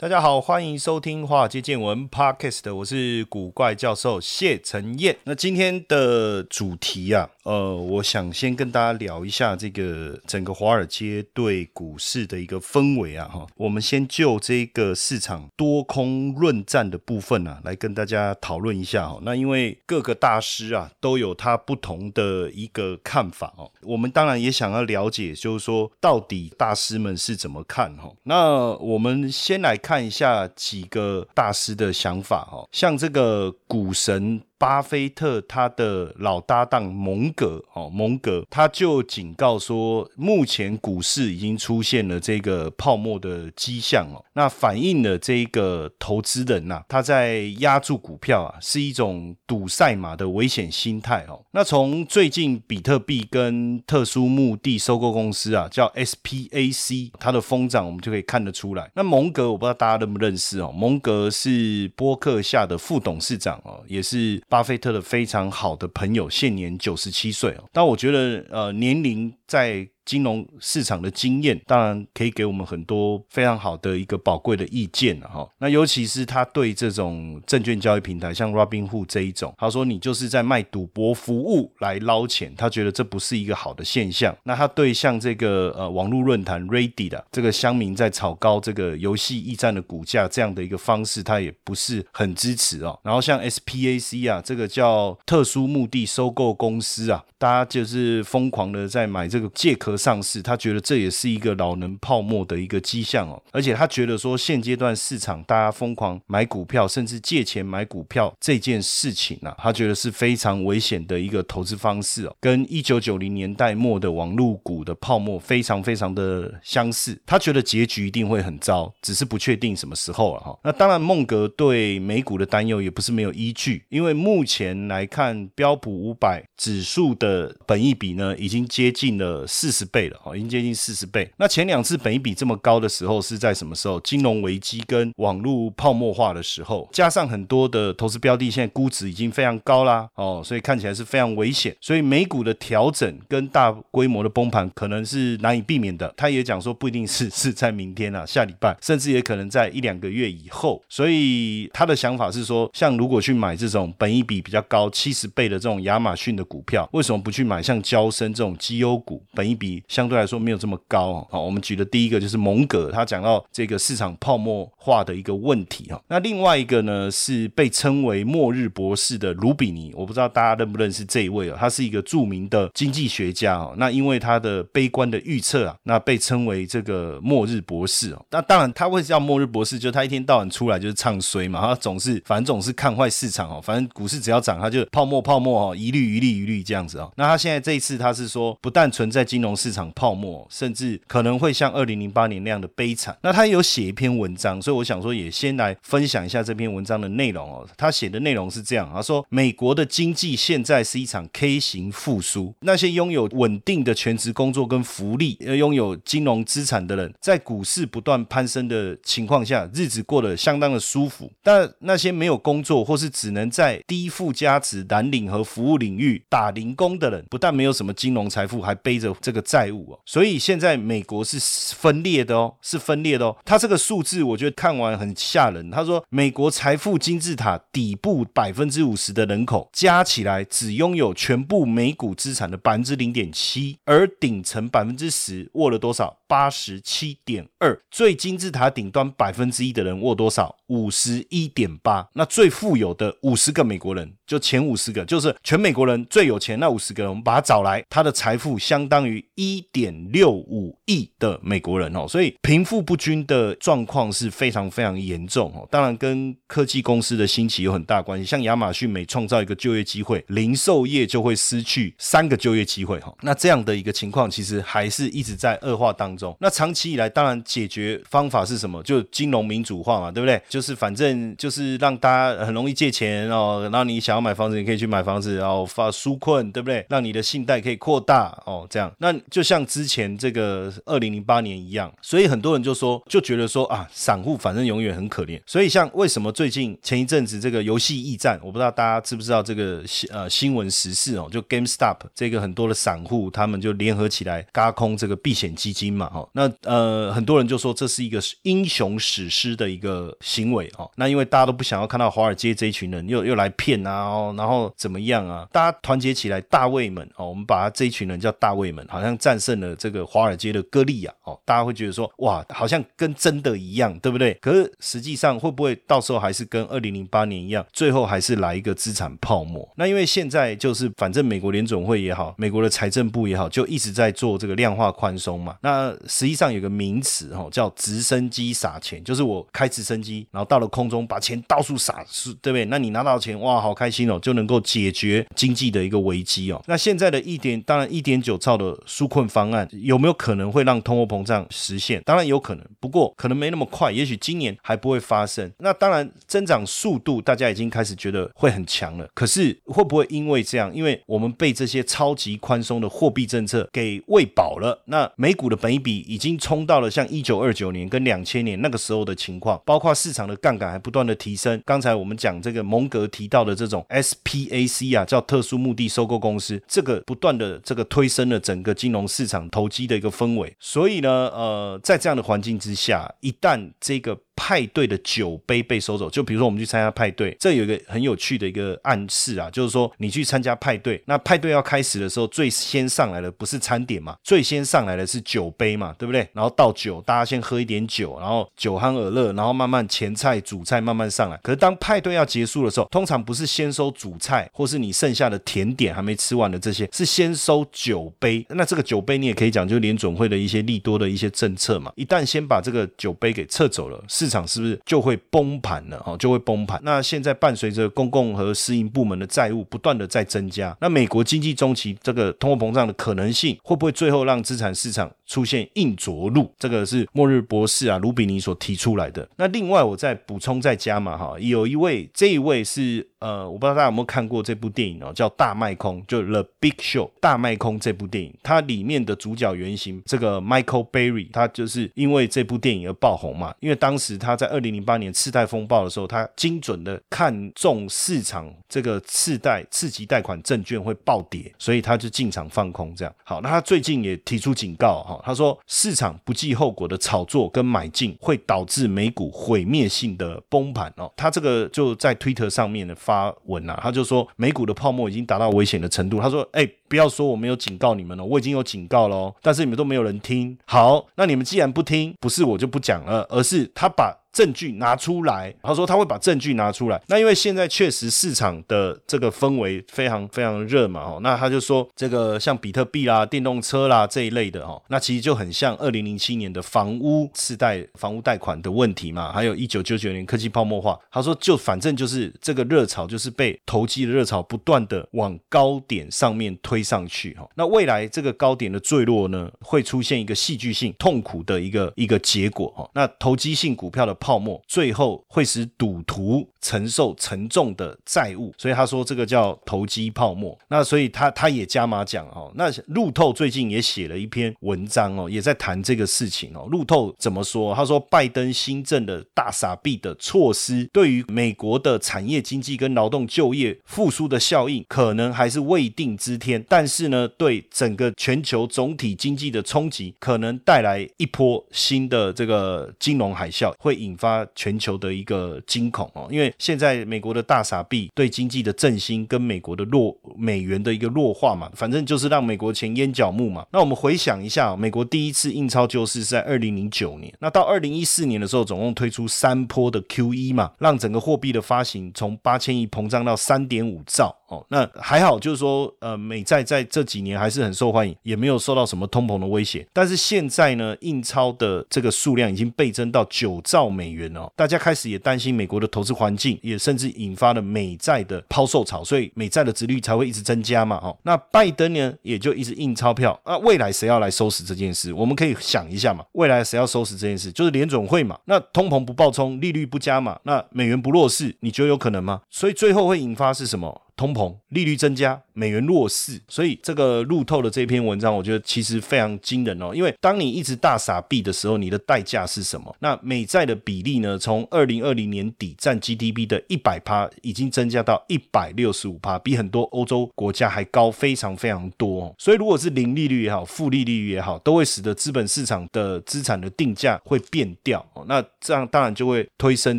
大家好，欢迎收听《华尔街见闻》Podcast，我是古怪教授谢承彦。那今天的主题啊，呃，我想先跟大家聊一下这个整个华尔街对股市的一个氛围啊，哈。我们先就这个市场多空论战的部分啊，来跟大家讨论一下哈。那因为各个大师啊都有他不同的一个看法哦，我们当然也想要了解，就是说到底大师们是怎么看哈。那我们先来看一下几个大师的想法哈，像这个股神。巴菲特他的老搭档蒙格哦，蒙格他就警告说，目前股市已经出现了这个泡沫的迹象哦，那反映了这个投资人呐，他在压住股票啊，是一种赌赛马的危险心态哦。那从最近比特币跟特殊目的收购公司啊，叫 SPAC，它的疯涨，我们就可以看得出来。那蒙格我不知道大家认不认识哦，蒙格是波克下的副董事长哦，也是。巴菲特的非常好的朋友，现年九十七岁哦。但我觉得，呃，年龄在。金融市场的经验，当然可以给我们很多非常好的一个宝贵的意见了哈。那尤其是他对这种证券交易平台，像 Robinhood 这一种，他说你就是在卖赌博服务来捞钱，他觉得这不是一个好的现象。那他对像这个呃网络论坛 Reddit 的这个乡民在炒高这个游戏驿站的股价这样的一个方式，他也不是很支持哦。然后像 SPAC 啊，这个叫特殊目的收购公司啊，大家就是疯狂的在买这个借壳。上市，他觉得这也是一个老能泡沫的一个迹象哦，而且他觉得说现阶段市场大家疯狂买股票，甚至借钱买股票这件事情呢，他觉得是非常危险的一个投资方式哦，跟一九九零年代末的网络股的泡沫非常非常的相似。他觉得结局一定会很糟，只是不确定什么时候了哈。那当然，孟格对美股的担忧也不是没有依据，因为目前来看，标普五百指数的本益比呢，已经接近了四十。十倍了哦，已经接近四十倍。那前两次本一比这么高的时候是在什么时候？金融危机跟网络泡沫化的时候，加上很多的投资标的现在估值已经非常高啦哦，所以看起来是非常危险。所以美股的调整跟大规模的崩盘可能是难以避免的。他也讲说不一定是是在明天啊，下礼拜，甚至也可能在一两个月以后。所以他的想法是说，像如果去买这种本一比比较高七十倍的这种亚马逊的股票，为什么不去买像交生这种绩优股，本一比？相对来说没有这么高啊。我们举的第一个就是蒙格，他讲到这个市场泡沫化的一个问题哈。那另外一个呢是被称为末日博士的卢比尼，我不知道大家认不认识这一位啊？他是一个著名的经济学家哦。那因为他的悲观的预测啊，那被称为这个末日博士哦。那当然他会叫末日博士，就他一天到晚出来就是唱衰嘛，他总是反正总是看坏市场哦。反正股市只要涨，他就泡沫泡沫哦，一律一律一律这样子哦。那他现在这一次他是说，不但存在金融市场。泡沫，甚至可能会像二零零八年那样的悲惨。那他有写一篇文章，所以我想说，也先来分享一下这篇文章的内容哦。他写的内容是这样，他说：美国的经济现在是一场 K 型复苏，那些拥有稳定的全职工作跟福利，呃，拥有金融资产的人，在股市不断攀升的情况下，日子过得相当的舒服。但那些没有工作或是只能在低附加值蓝领和服务领域打零工的人，不但没有什么金融财富，还背着这个债务。哦，所以现在美国是分裂的哦，是分裂的哦。他这个数字我觉得看完很吓人。他说，美国财富金字塔底部百分之五十的人口加起来只拥有全部美股资产的百分之零点七，而顶层百分之十握了多少？八十七点二，最金字塔顶端百分之一的人握多少？五十一点八。那最富有的五十个美国人，就前五十个，就是全美国人最有钱那五十个人，我们把他找来，他的财富相当于一点六五亿的美国人哦。所以贫富不均的状况是非常非常严重哦。当然跟科技公司的兴起有很大关系，像亚马逊每创造一个就业机会，零售业就会失去三个就业机会哈。那这样的一个情况，其实还是一直在恶化当中。那长期以来，当然解决方法是什么？就金融民主化嘛，对不对？就是反正就是让大家很容易借钱哦，然后你想要买房子，你可以去买房子，然后发纾困，对不对？让你的信贷可以扩大哦，这样。那就像之前这个二零零八年一样，所以很多人就说，就觉得说啊，散户反正永远很可怜。所以像为什么最近前一阵子这个游戏驿站，我不知道大家知不知道这个呃新闻时事哦，就 GameStop 这个很多的散户他们就联合起来嘎空这个避险基金嘛，哈。那呃很多人就说这是一个英雄史诗的一个行为哦。那因为大家都不想要看到华尔街这一群人又又来骗啊，哦，然后怎么样啊？大家团结起来，大卫们哦，我们把他这一群人叫大卫们，好像战胜了这个华尔街的歌利亚哦。大家会觉得说哇，好像跟真的一样，对不对？可是实际上会不会到时候还是跟二零零八年一样，最后还是来一个资产泡沫？那因为现在就是反正美国联总会也好，美国的财政部也好，就一直在做这个量化宽松嘛。那实际上有个名词哈，叫直升机撒钱，就是我开直升机，然后到了空中把钱到处撒，是对不对？那你拿到钱哇，好开心哦，就能够解决经济的一个危机哦。那现在的一点，当然一点九兆的纾困方案有没有可能会让通货膨胀实现？当然有可能，不过可能没那么快，也许今年还不会发生。那当然增长速度大家已经开始觉得会很强了，可是会不会因为这样，因为我们被这些超级宽松的货币政策给喂饱了？那美股的本益比已经冲到了像一九二九年跟两千年那个时候的情况，包括市场的杠杆还不断的提升。刚才我们讲这个蒙格提到的这种 SPAC 啊，叫特殊目的收购公司，这个不断的这个推升了整个金融市场投机的一个氛围。所以呢，呃，在这样的环境之下，一旦这个派对的酒杯被收走，就比如说我们去参加派对，这有一个很有趣的一个暗示啊，就是说你去参加派对，那派对要开始的时候，最先上来的不是餐点嘛，最先上来的是酒杯嘛，对不对？然后倒酒，大家先喝一点酒，然后酒酣耳热，然后慢慢前菜、主菜慢慢上来。可是当派对要结束的时候，通常不是先收主菜，或是你剩下的甜点还没吃完的这些，是先收酒杯。那这个酒杯你也可以讲，就是联准会的一些利多的一些政策嘛。一旦先把这个酒杯给撤走了，市市场是不是就会崩盘了？哦，就会崩盘。那现在伴随着公共和私营部门的债务不断的在增加，那美国经济中期这个通货膨胀的可能性会不会最后让资产市场出现硬着陆？这个是末日博士啊卢比尼所提出来的。那另外我再补充再加嘛哈，有一位这一位是呃，我不知道大家有没有看过这部电影哦，叫《大卖空》，就《The Big Show》大卖空这部电影，它里面的主角原型这个 Michael Berry，他就是因为这部电影而爆红嘛，因为当时他在二零零八年次贷风暴的时候，他精准的看中市场这个次贷次级贷款证券会暴跌，所以他就进场放空这样。好，那他最近也提出警告哈，他说市场不计后果的炒作跟买进会导致美股毁灭性的崩盘哦。他这个就在推特上面的发文啊，他就说美股的泡沫已经达到危险的程度。他说，哎，不要说我没有警告你们了，我已经有警告了，但是你们都没有人听。好，那你们既然不听，不是我就不讲了，而是他把。证据拿出来，他说他会把证据拿出来。那因为现在确实市场的这个氛围非常非常热嘛，哦，那他就说这个像比特币啦、电动车啦这一类的，哦，那其实就很像二零零七年的房屋次贷、房屋贷款的问题嘛，还有一九九九年科技泡沫化。他说就反正就是这个热潮就是被投机的热潮不断的往高点上面推上去，哈。那未来这个高点的坠落呢，会出现一个戏剧性、痛苦的一个一个结果，哈。那投机性股票的。泡沫最后会使赌徒承受沉重的债务，所以他说这个叫投机泡沫。那所以他他也加码讲哦，那路透最近也写了一篇文章哦，也在谈这个事情哦。路透怎么说？他说拜登新政的大傻逼的措施，对于美国的产业经济跟劳动就业复苏的效应，可能还是未定之天。但是呢，对整个全球总体经济的冲击，可能带来一波新的这个金融海啸，会引。引发全球的一个惊恐哦。因为现在美国的大傻币对经济的振兴跟美国的弱美元的一个弱化嘛，反正就是让美国钱淹脚目嘛。那我们回想一下，美国第一次印钞救市是在二零零九年，那到二零一四年的时候，总共推出三波的 Q E 嘛，让整个货币的发行从八千亿膨胀到三点五兆。哦，那还好，就是说，呃，美债在这几年还是很受欢迎，也没有受到什么通膨的威胁。但是现在呢，印钞的这个数量已经倍增到九兆美元哦，大家开始也担心美国的投资环境，也甚至引发了美债的抛售潮，所以美债的值率才会一直增加嘛。哦，那拜登呢，也就一直印钞票。那未来谁要来收拾这件事？我们可以想一下嘛，未来谁要收拾这件事？就是联总会嘛。那通膨不暴冲，利率不加嘛，那美元不弱势，你觉得有可能吗？所以最后会引发是什么？通膨、利率增加、美元弱势，所以这个路透的这篇文章，我觉得其实非常惊人哦。因为当你一直大傻币的时候，你的代价是什么？那美债的比例呢？从二零二零年底占 GDP 的一百趴，已经增加到一百六十五趴，比很多欧洲国家还高，非常非常多。所以如果是零利率也好，负利率也好，都会使得资本市场的资产的定价会变掉。那这样当然就会推升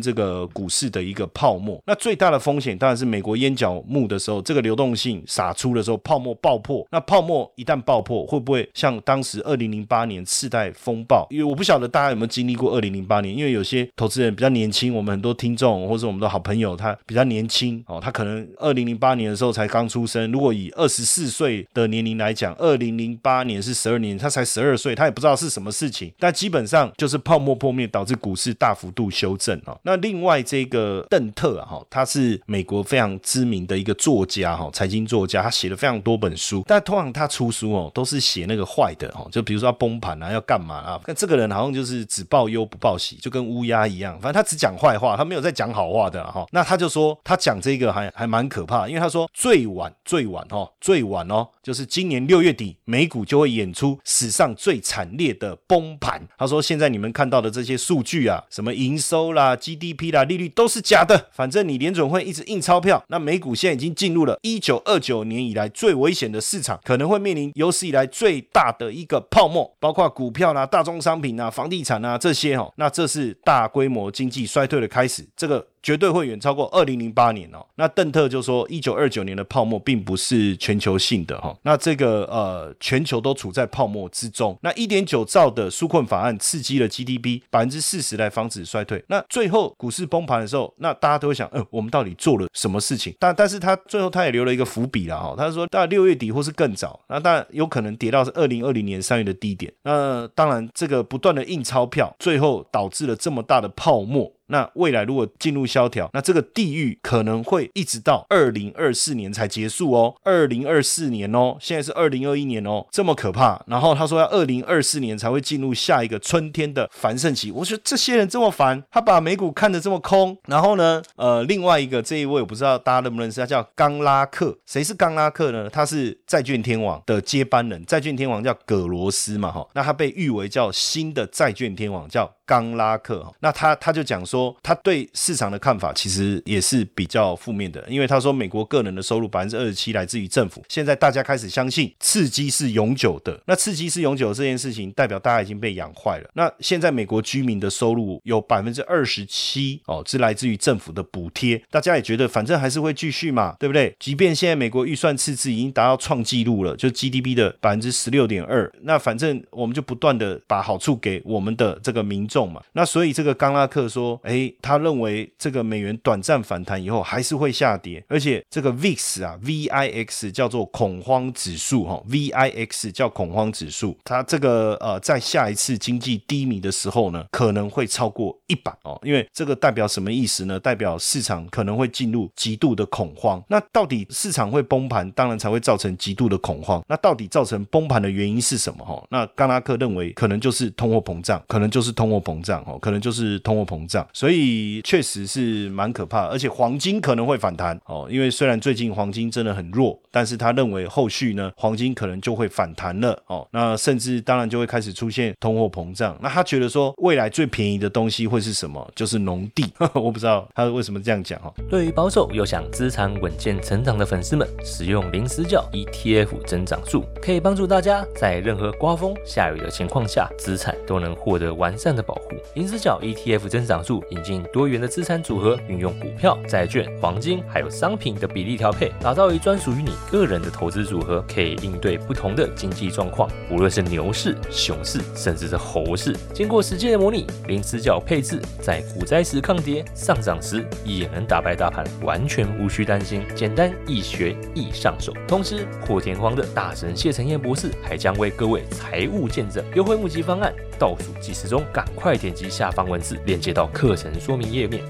这个股市的一个泡沫。那最大的风险当然是美国烟角木。的时候，这个流动性洒出的时候，泡沫爆破。那泡沫一旦爆破，会不会像当时二零零八年次贷风暴？因为我不晓得大家有没有经历过二零零八年，因为有些投资人比较年轻，我们很多听众或者我们的好朋友，他比较年轻哦，他可能二零零八年的时候才刚出生。如果以二十四岁的年龄来讲，二零零八年是十二年，他才十二岁，他也不知道是什么事情。但基本上就是泡沫破灭导致股市大幅度修正哦。那另外这个邓特啊，哈，他是美国非常知名的一个。作家哈，财经作家，他写了非常多本书，但通常他出书哦，都是写那个坏的哦，就比如说要崩盘啊，要干嘛啊？那这个人好像就是只报忧不报喜，就跟乌鸦一样，反正他只讲坏话，他没有在讲好话的哈。那他就说他讲这个还还蛮可怕，因为他说最晚最晚哦，最晚哦，就是今年六月底美股就会演出史上最惨烈的崩盘。他说现在你们看到的这些数据啊，什么营收啦、GDP 啦、利率都是假的，反正你联准会一直印钞票，那美股现在已经。进入了一九二九年以来最危险的市场，可能会面临有史以来最大的一个泡沫，包括股票啦、大宗商品啊、房地产啊这些哦，那这是大规模经济衰退的开始，这个。绝对会远超过二零零八年哦。那邓特就说，一九二九年的泡沫并不是全球性的哈。那这个呃，全球都处在泡沫之中。那一点九兆的纾困法案刺激了 GDP 百分之四十来防止衰退。那最后股市崩盘的时候，那大家都会想，嗯，我们到底做了什么事情？但但是他最后他也留了一个伏笔了哈。他说，到六月底或是更早，那当然有可能跌到是二零二零年三月的低点。那当然，这个不断的印钞票，最后导致了这么大的泡沫。那未来如果进入萧条，那这个地狱可能会一直到二零二四年才结束哦。二零二四年哦，现在是二零二一年哦，这么可怕。然后他说要二零二四年才会进入下一个春天的繁盛期。我觉得这些人这么烦，他把美股看得这么空。然后呢，呃，另外一个这一位我不知道大家认不认识，他叫冈拉克。谁是冈拉克呢？他是债券天王的接班人。债券天王叫葛罗斯嘛，哈。那他被誉为叫新的债券天王，叫。冈拉克，那他他就讲说，他对市场的看法其实也是比较负面的，因为他说美国个人的收入百分之二十七来自于政府，现在大家开始相信刺激是永久的，那刺激是永久这件事情，代表大家已经被养坏了。那现在美国居民的收入有百分之二十七哦，是来自于政府的补贴，大家也觉得反正还是会继续嘛，对不对？即便现在美国预算赤字已经达到创纪录了，就 GDP 的百分之十六点二，那反正我们就不断的把好处给我们的这个民众。嘛，那所以这个冈拉克说，哎，他认为这个美元短暂反弹以后还是会下跌，而且这个 VIX 啊，VIX 叫做恐慌指数哈，VIX 叫恐慌指数，它这个呃，在下一次经济低迷的时候呢，可能会超过一百哦，因为这个代表什么意思呢？代表市场可能会进入极度的恐慌。那到底市场会崩盘，当然才会造成极度的恐慌。那到底造成崩盘的原因是什么？哈，那冈拉克认为可能就是通货膨胀，可能就是通货膨。胀哦，可能就是通货膨胀，所以确实是蛮可怕，而且黄金可能会反弹哦，因为虽然最近黄金真的很弱，但是他认为后续呢，黄金可能就会反弹了哦，那甚至当然就会开始出现通货膨胀，那他觉得说未来最便宜的东西会是什么？就是农地，我不知道他为什么这样讲哈。对于保守又想资产稳健成长的粉丝们，使用零死角 ETF 增长术可以帮助大家在任何刮风下雨的情况下，资产都能获得完善的保。保护。零死角 ETF 增长数引进多元的资产组合，运用股票、债券、黄金还有商品的比例调配，打造一专属于你个人的投资组合，可以应对不同的经济状况，无论是牛市、熊市，甚至是猴市。经过实际的模拟，零死角配置在股灾时抗跌，上涨时也能打败大盘，完全无需担心，简单易学易上手。同时，破天荒的大神谢承彦博士还将为各位财务见证优惠募集方案，倒数计时中，赶快点击下方文字链接到课程说明页面。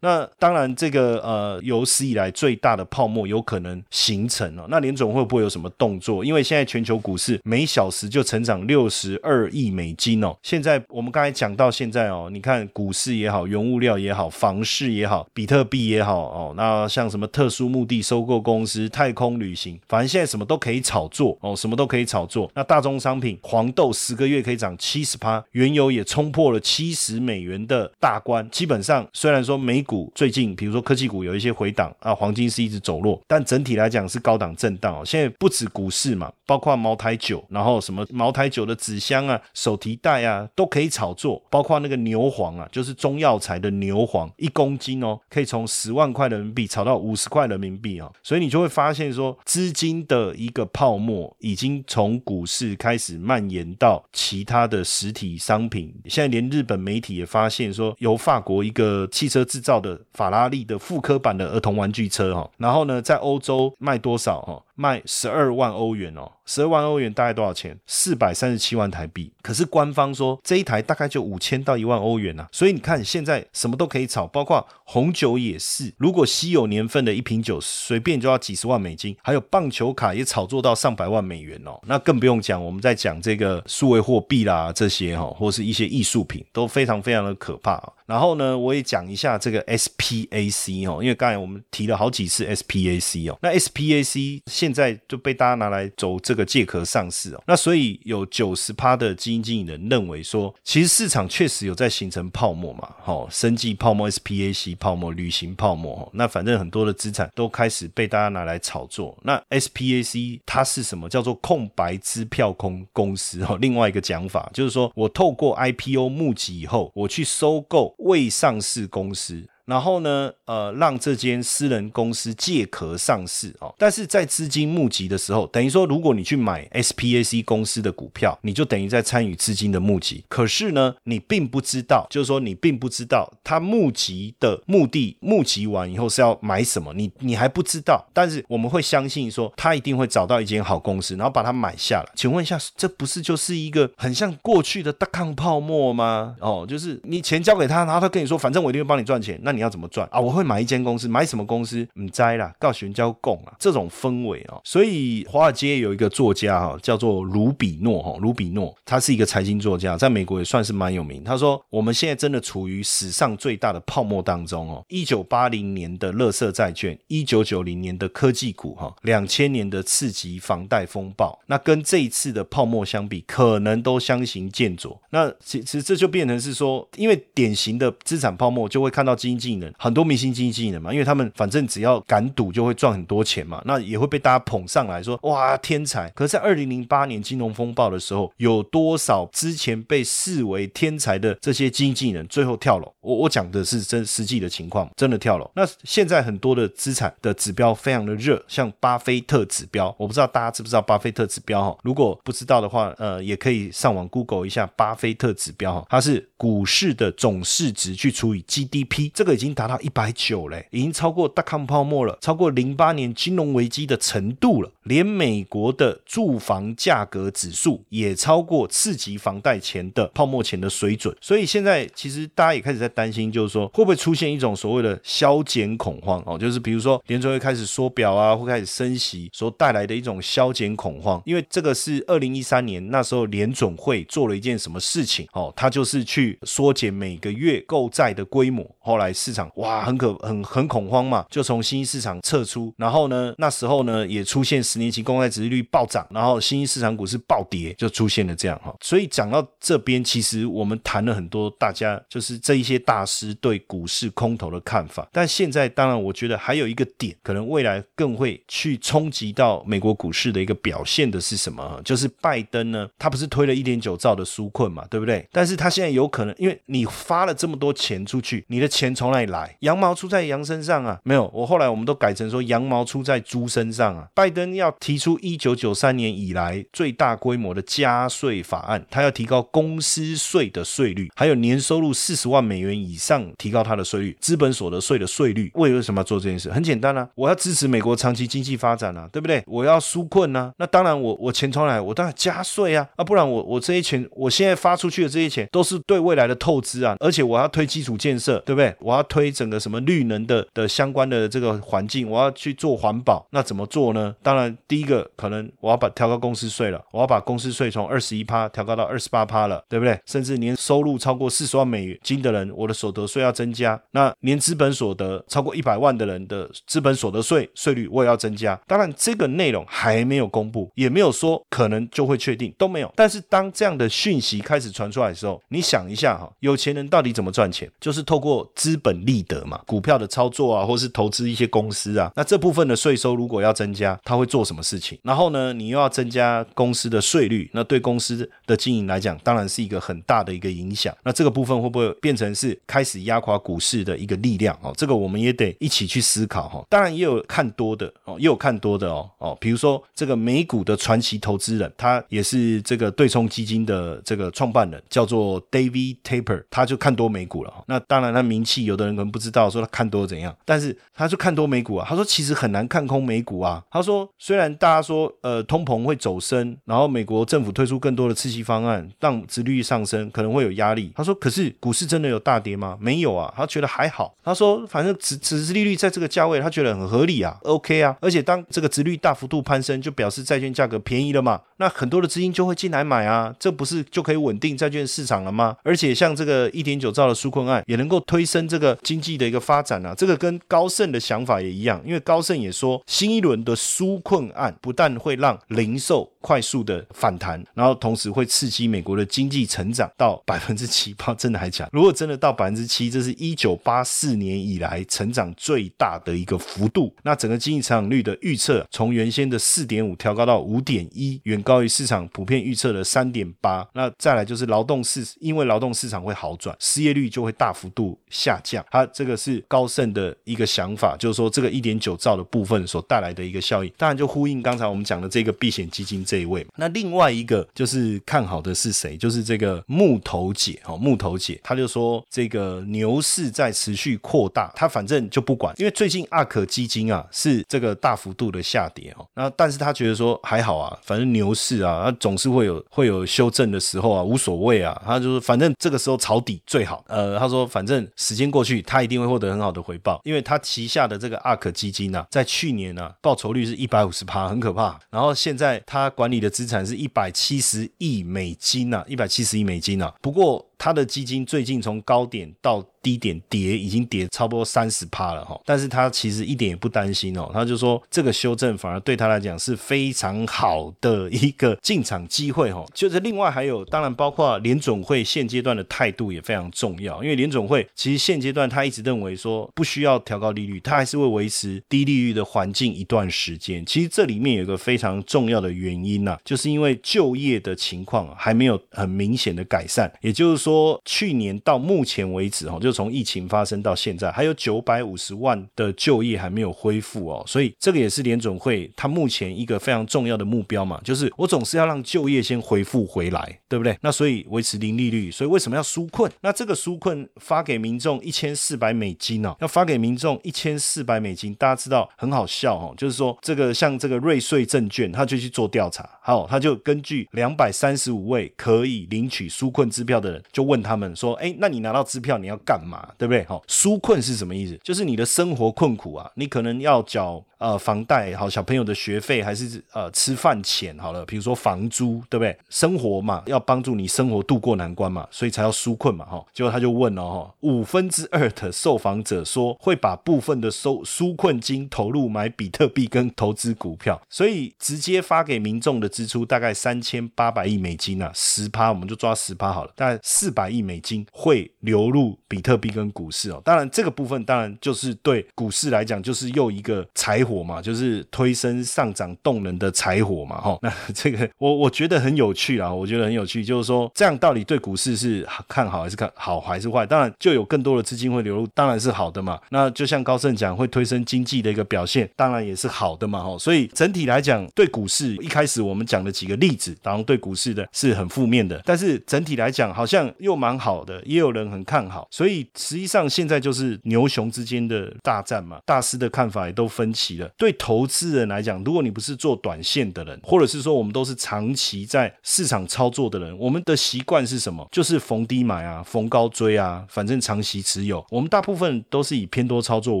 那当然，这个呃有史以来最大的泡沫有可能形成了。那联总会不会有什么动作？因为现在全球股市每小时就成长六十二亿美金哦。现在我们刚才讲到现在哦，你看股市也好，原物料也好，房市也好，比特币也好哦。那像什么特殊目的收购公司、太空旅行，反正现在什么都可以炒作哦，什么都可以炒作。那大宗商品黄豆十个月可以涨七十趴，原油也冲破了七十美元的大关。基本上虽然说美股最近，比如说科技股有一些回档啊，黄金是一直走弱，但整体来讲是高档震荡哦。现在不止股市嘛，包括茅台酒，然后什么茅台酒的纸箱啊、手提袋啊，都可以炒作。包括那个牛黄啊，就是中药材的牛黄，一公斤哦，可以从十万块人民币炒到五十块人民币啊。所以你就会发现说，资金的一个泡沫已经从股市开始蔓延到其他的实体商品。现在连日本媒体也发现说，由法国一个汽车制造的。法拉利的复刻版的儿童玩具车哈，然后呢，在欧洲卖多少哈？卖十二万欧元哦，十二万欧元大概多少钱？四百三十七万台币。可是官方说这一台大概就五千到一万欧元呐。所以你看现在什么都可以炒，包括红酒也是。如果稀有年份的一瓶酒，随便就要几十万美金。还有棒球卡也炒作到上百万美元哦。那更不用讲，我们在讲这个数位货币啦，这些哈，或是一些艺术品都非常非常的可怕。然后呢，我也讲一下这个 SPAC 哦，因为刚才我们提了好几次 SPAC 哦。那 SPAC 现现在就被大家拿来走这个借壳上市哦，那所以有九十趴的基金经理人认为说，其实市场确实有在形成泡沫嘛，好，生计泡沫、SPAC 泡沫、旅行泡沫，那反正很多的资产都开始被大家拿来炒作。那 SPAC 它是什么？叫做空白支票空公司哦。另外一个讲法就是说我透过 IPO 募集以后，我去收购未上市公司。然后呢，呃，让这间私人公司借壳上市哦。但是在资金募集的时候，等于说，如果你去买 SPAC 公司的股票，你就等于在参与资金的募集。可是呢，你并不知道，就是说你并不知道他募集的目的，募集完以后是要买什么，你你还不知道。但是我们会相信说，他一定会找到一间好公司，然后把它买下来。请问一下，这不是就是一个很像过去的大抗泡沫吗？哦，就是你钱交给他，然后他跟你说，反正我一定会帮你赚钱，那你你要怎么赚啊？我会买一间公司，买什么公司？唔摘啦，告玄交供啊！这种氛围啊，所以华尔街有一个作家哈，叫做卢比诺哈，卢比诺，他是一个财经作家，在美国也算是蛮有名。他说，我们现在真的处于史上最大的泡沫当中哦。一九八零年的乐色债券，一九九零年的科技股哈，两千年的次级房贷风暴，那跟这一次的泡沫相比，可能都相形见绌。那其实这就变成是说，因为典型的资产泡沫，就会看到基金经理人。很多明星经纪人嘛，因为他们反正只要敢赌就会赚很多钱嘛，那也会被大家捧上来说哇天才。可是，在二零零八年金融风暴的时候，有多少之前被视为天才的这些经纪人最后跳楼？我我讲的是真实际的情况，真的跳楼。那现在很多的资产的指标非常的热，像巴菲特指标，我不知道大家知不知道巴菲特指标哈？如果不知道的话，呃，也可以上网 Google 一下巴菲特指标哈，它是股市的总市值去除以 GDP，这个已经达到。一百九嘞，已经超过大康泡沫了，超过零八年金融危机的程度了。连美国的住房价格指数也超过次级房贷前的泡沫前的水准。所以现在其实大家也开始在担心，就是说会不会出现一种所谓的消减恐慌哦？就是比如说联储会开始缩表啊，会开始升息所带来的一种消减恐慌。因为这个是二零一三年那时候联总会做了一件什么事情哦？他就是去缩减每个月购债的规模。后来市场哇。很可很很恐慌嘛，就从新兴市场撤出，然后呢，那时候呢也出现年期公债殖利率暴涨，然后新兴市场股是暴跌，就出现了这样哈。所以讲到这边，其实我们谈了很多大家就是这一些大师对股市空头的看法。但现在当然，我觉得还有一个点，可能未来更会去冲击到美国股市的一个表现的是什么？就是拜登呢，他不是推了一点九兆的纾困嘛，对不对？但是他现在有可能，因为你发了这么多钱出去，你的钱从哪里来？羊毛出在羊身上啊？没有，我后来我们都改成说羊毛出在猪身上啊。拜登要提出一九九三年以来最大规模的加税法案，他要提高公司税的税率，还有年收入四十万美元以上提高他的税率，资本所得税的税率。为为什么要做这件事？很简单啊，我要支持美国长期经济发展啊，对不对？我要纾困啊，那当然我我钱从哪来？我当然加税啊，啊不然我我这些钱我现在发出去的这些钱都是对未来的透支啊，而且我要推基础建设，对不对？我要推整个什么绿能的的相关的这个环境，我要去做环保，那怎么做呢？当然第一个可能我要把调高公司税了，我要把公司税从二十一趴调高到二十八趴了，对不对？甚至年收入超过四十万美金的人，我的所得税要增加，那年资本所得超过一百万的人的资本所得税税率我也要增加。当然这个内容还没有公布，也没有说可能就会确定，都没有。但是当这样的讯息开始传出来的时候，你想一下哈，有钱人到底怎么赚钱？就是透过资本利得嘛，股票的操作啊，或是投资一些公司啊。那这部分的税收如果要增加，他会做做什么事情？然后呢，你又要增加公司的税率，那对公司的经营来讲，当然是一个很大的一个影响。那这个部分会不会变成是开始压垮股市的一个力量？哦，这个我们也得一起去思考哈。当然也有看多的哦，也有看多的哦哦，比如说这个美股的传奇投资人，他也是这个对冲基金的这个创办人，叫做 David Taper，他就看多美股了。那当然他名气，有的人可能不知道说他看多怎样，但是他就看多美股啊。他说其实很难看空美股啊。他说虽然大家说呃通膨会走升，然后美国政府推出更多的刺激方案，让殖利率上升，可能会有压力。他说可是股市真的有大跌吗？没有啊，他觉得还好。他说反正殖殖利率在这个价位，他觉得很合理啊，OK 啊。而且当这个殖率大幅度攀升，就表示债券价格便宜了嘛。那很多的资金就会进来买啊，这不是就可以稳定债券市场了吗？而且像这个一点九兆的纾困案，也能够推升这个经济的一个发展啊。这个跟高盛的想法也一样，因为高盛也说，新一轮的纾困案不但会让零售快速的反弹，然后同时会刺激美国的经济成长到 百分之七，不知道真的还假？如果真的到百分之七，这是一九八四年以来成长最大的一个幅度。那整个经济成长率的预测，从原先的四点五调高到五点一，远。高于市场普遍预测的三点八，那再来就是劳动市，因为劳动市场会好转，失业率就会大幅度下降。它这个是高盛的一个想法，就是说这个一点九兆的部分所带来的一个效应，当然就呼应刚才我们讲的这个避险基金这一位。那另外一个就是看好的是谁？就是这个木头姐哦，木头姐，他就说这个牛市在持续扩大，他反正就不管，因为最近阿可基金啊是这个大幅度的下跌哦，那但是他觉得说还好啊，反正牛。市啊，他总是会有会有修正的时候啊，无所谓啊，他就是反正这个时候抄底最好。呃，他说反正时间过去，他一定会获得很好的回报，因为他旗下的这个 ARK 基金呢，在去年呢报酬率是一百五十趴，很可怕。然后现在他管理的资产是一百七十亿美金呐，一百七十亿美金呐。不过他的基金最近从高点到低点跌，已经跌差不多三十趴了哈。但是他其实一点也不担心哦，他就说这个修正反而对他来讲是非常好的一个进场机会哈。就是另外还有，当然包括联总会现阶段的态度也非常重要，因为联总会其实现阶段他一直认为说不需要调高利率，他还是会维持低利率的环境一段时间。其实这里面有一个非常重要的原因呐，就是因为就业的情况还没有很明显的改善，也就是说说去年到目前为止哈，就从疫情发生到现在，还有九百五十万的就业还没有恢复哦，所以这个也是联总会他目前一个非常重要的目标嘛，就是我总是要让就业先恢复回来，对不对？那所以维持零利率，所以为什么要纾困？那这个纾困发给民众一千四百美金呢？要发给民众一千四百美金，大家知道很好笑哦，就是说这个像这个瑞穗证券，他就去做调查，好，他就根据两百三十五位可以领取纾困支票的人，就问他们说，哎，那你拿到支票你要干嘛？对不对？好，纾困是什么意思？就是你的生活困苦啊，你可能要缴呃房贷好，小朋友的学费还是呃吃饭钱好了，比如说房租，对不对？生活嘛，要帮助你生活渡过难关嘛，所以才要纾困嘛，哈。结果他就问了哈，五分之二的受访者说会把部分的收纾困金投入买比特币跟投资股票，所以直接发给民众的支出大概三千八百亿美金啊，十趴我们就抓十趴好了，大概四百亿美金会流入比特币跟股市哦。当然这个部分当然就是对股市来讲就是又一个财火嘛，就是推升上涨动能的柴火嘛，哈。那这个我我觉得很有趣啊，我觉得很有趣，就是说这样到底对股市是看好还是看好还是坏？当然就有更多的资金会流入，当然是好的嘛。那就像高盛讲，会推升经济的一个表现，当然也是好的嘛，哈。所以整体来讲，对股市一开始我们讲的几个例子，然后对股市的是很负面的，但是整体来讲好像又蛮好的，也有人很看好。所以实际上现在就是牛熊之间的大战嘛，大师的看法也都分歧对投资人来讲，如果你不是做短线的人，或者是说我们都是长期在市场操作的人，我们的习惯是什么？就是逢低买啊，逢高追啊，反正长期持有。我们大部分都是以偏多操作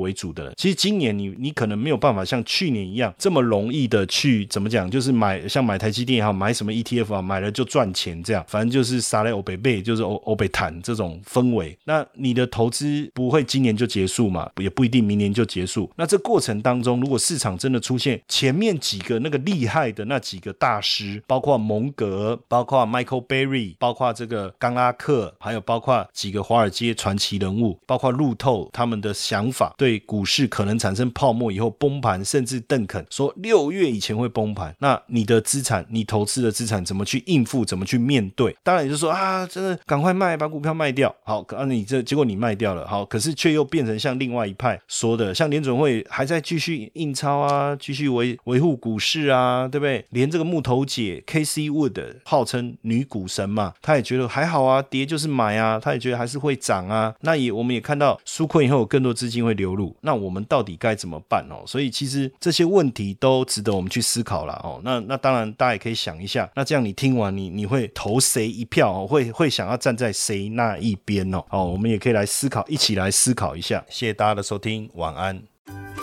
为主的人。其实今年你你可能没有办法像去年一样这么容易的去怎么讲，就是买像买台积电也好，买什么 ETF 啊，买了就赚钱这样，反正就是杀来欧北贝，就是欧欧北坦这种氛围。那你的投资不会今年就结束嘛？也不一定明年就结束。那这过程当中，如如果市场真的出现前面几个那个厉害的那几个大师，包括蒙格，包括 Michael Berry，包括这个冈拉克，还有包括几个华尔街传奇人物，包括路透他们的想法，对股市可能产生泡沫以后崩盘，甚至邓肯说六月以前会崩盘。那你的资产，你投资的资产怎么去应付，怎么去面对？当然也就是说啊，真的赶快卖，把股票卖掉。好，啊你这结果你卖掉了，好，可是却又变成像另外一派说的，像联准会还在继续印钞啊，继续维维护股市啊，对不对？连这个木头姐 K C Wood 号称女股神嘛，她也觉得还好啊，跌就是买啊，她也觉得还是会涨啊。那也我们也看到纾困以后有更多资金会流入，那我们到底该怎么办哦？所以其实这些问题都值得我们去思考了哦。那那当然大家也可以想一下，那这样你听完你你会投谁一票哦？会会想要站在谁那一边哦？哦，我们也可以来思考，一起来思考一下。谢谢大家的收听，晚安。